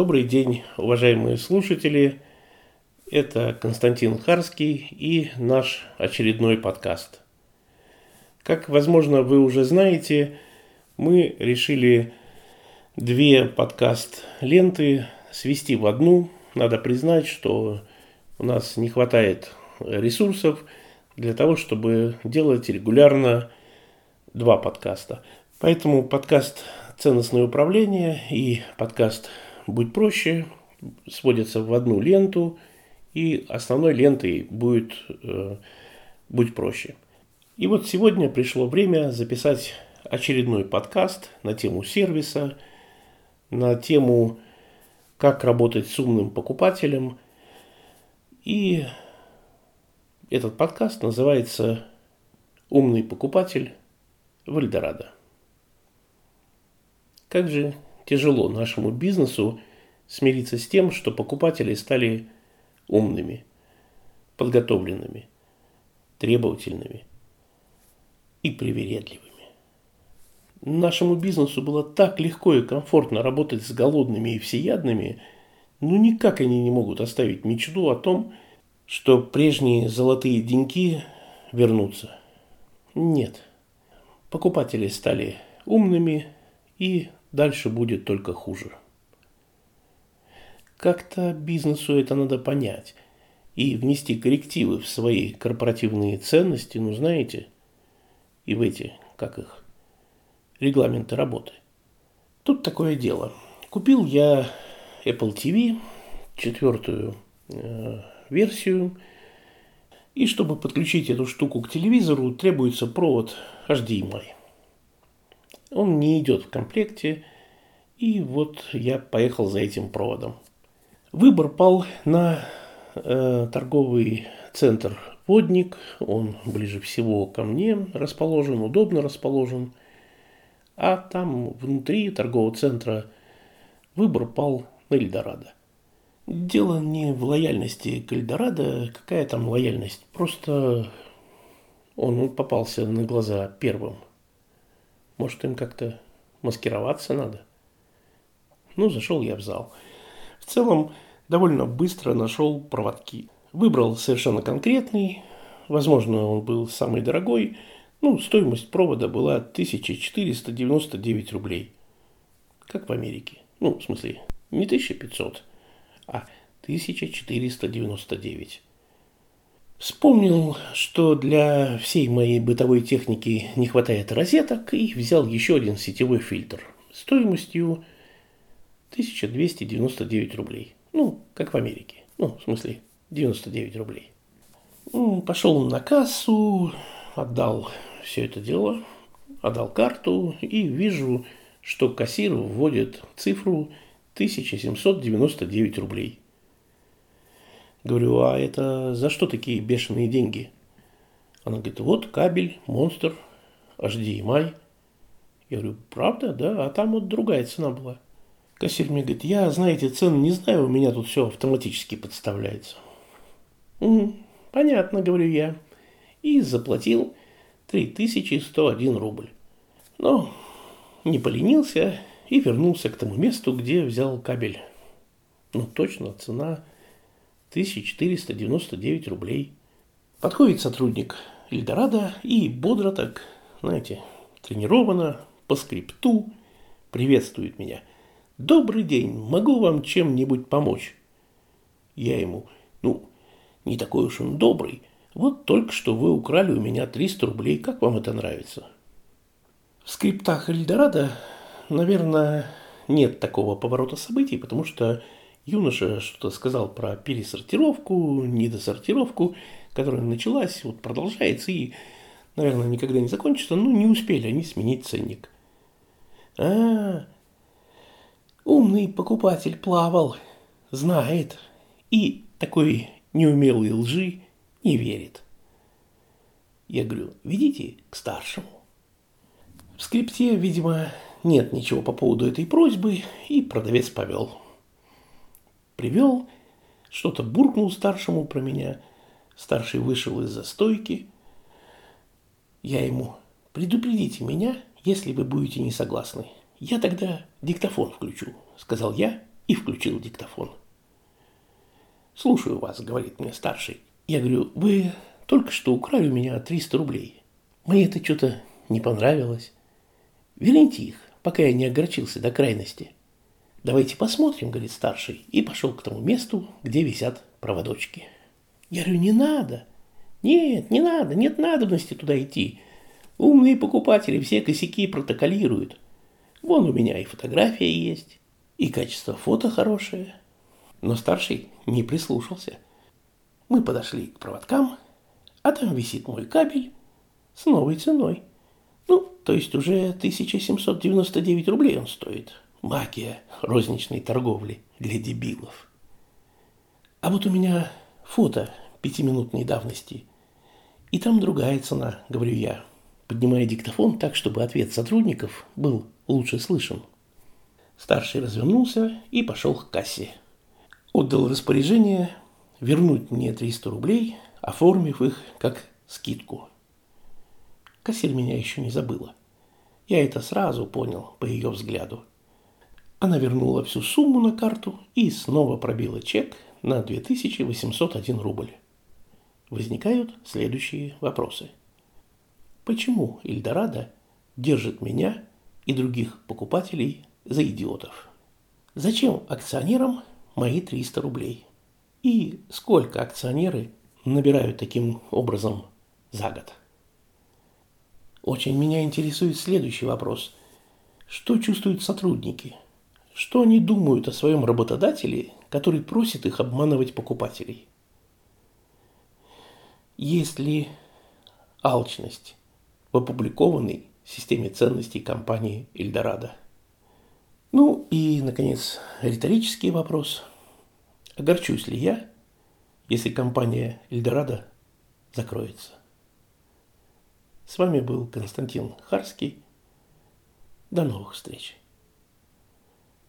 Добрый день, уважаемые слушатели. Это Константин Харский и наш очередной подкаст. Как, возможно, вы уже знаете, мы решили две подкаст-ленты свести в одну. Надо признать, что у нас не хватает ресурсов для того, чтобы делать регулярно два подкаста. Поэтому подкаст «Ценностное управление» и подкаст «Будь проще» сводятся в одну ленту, и основной лентой будет э, «Будь проще». И вот сегодня пришло время записать очередной подкаст на тему сервиса, на тему «Как работать с умным покупателем». И этот подкаст называется «Умный покупатель в Эльдорадо». Как же тяжело нашему бизнесу смириться с тем, что покупатели стали умными, подготовленными, требовательными и привередливыми. Нашему бизнесу было так легко и комфортно работать с голодными и всеядными, но никак они не могут оставить мечту о том, что прежние золотые деньги вернутся. Нет. Покупатели стали умными и Дальше будет только хуже. Как-то бизнесу это надо понять и внести коррективы в свои корпоративные ценности, ну знаете, и в эти, как их, регламенты работы. Тут такое дело. Купил я Apple TV, четвертую э, версию, и чтобы подключить эту штуку к телевизору, требуется провод HDMI. Он не идет в комплекте, и вот я поехал за этим проводом. Выбор пал на э, торговый центр «Водник». Он ближе всего ко мне расположен, удобно расположен. А там внутри торгового центра выбор пал на Эльдорадо. Дело не в лояльности к Эльдорадо. Какая там лояльность? Просто он попался на глаза первым. Может, им как-то маскироваться надо? Ну, зашел я в зал. В целом, довольно быстро нашел проводки. Выбрал совершенно конкретный. Возможно, он был самый дорогой. Ну, стоимость провода была 1499 рублей. Как в Америке. Ну, в смысле, не 1500, а 1499. Вспомнил, что для всей моей бытовой техники не хватает розеток и взял еще один сетевой фильтр стоимостью 1299 рублей. Ну, как в Америке. Ну, в смысле, 99 рублей. Ну, пошел на кассу, отдал все это дело, отдал карту и вижу, что кассир вводит цифру 1799 рублей. Говорю, а это за что такие бешеные деньги? Она говорит, вот кабель, монстр, HDMI. Я говорю, правда, да? А там вот другая цена была. Кассир мне говорит, я, знаете, цены не знаю, у меня тут все автоматически подставляется. Угу, понятно, говорю я. И заплатил 3101 рубль. Но не поленился и вернулся к тому месту, где взял кабель. Ну, точно, цена 1499 рублей. Подходит сотрудник Эльдорадо и бодро так, знаете, тренированно, по скрипту, приветствует меня. «Добрый день, могу вам чем-нибудь помочь?» Я ему, ну, не такой уж он добрый. Вот только что вы украли у меня 300 рублей. Как вам это нравится? В скриптах Эльдорадо, наверное, нет такого поворота событий, потому что Юноша что-то сказал про пересортировку, недосортировку, которая началась, вот продолжается и, наверное, никогда не закончится, но не успели они сменить ценник. А, умный покупатель плавал, знает, и такой неумелый лжи не верит. Я говорю, ведите к старшему. В скрипте, видимо, нет ничего по поводу этой просьбы, и продавец повел. Привел, что-то буркнул старшему про меня. Старший вышел из-за стойки. Я ему, предупредите меня, если вы будете не согласны. Я тогда диктофон включу, сказал я и включил диктофон. «Слушаю вас», — говорит мне старший. Я говорю, вы только что украли у меня 300 рублей. Мне это что-то не понравилось. Верните их, пока я не огорчился до крайности. Давайте посмотрим, говорит старший, и пошел к тому месту, где висят проводочки. Я говорю, не надо. Нет, не надо, нет надобности туда идти. Умные покупатели все косяки протоколируют. Вон у меня и фотография есть, и качество фото хорошее. Но старший не прислушался. Мы подошли к проводкам, а там висит мой кабель с новой ценой. Ну, то есть уже 1799 рублей он стоит. Магия розничной торговли для дебилов. А вот у меня фото пятиминутной давности. И там другая цена, говорю я, поднимая диктофон так, чтобы ответ сотрудников был лучше слышен. Старший развернулся и пошел к кассе. Отдал распоряжение вернуть мне 300 рублей, оформив их как скидку. Кассир меня еще не забыла. Я это сразу понял по ее взгляду. Она вернула всю сумму на карту и снова пробила чек на 2801 рубль. Возникают следующие вопросы. Почему Эльдорадо держит меня и других покупателей за идиотов? Зачем акционерам мои 300 рублей? И сколько акционеры набирают таким образом за год? Очень меня интересует следующий вопрос. Что чувствуют сотрудники? Что они думают о своем работодателе, который просит их обманывать покупателей? Есть ли алчность в опубликованной системе ценностей компании Эльдорадо? Ну и, наконец, риторический вопрос. Огорчусь ли я, если компания Эльдорадо закроется? С вами был Константин Харский. До новых встреч.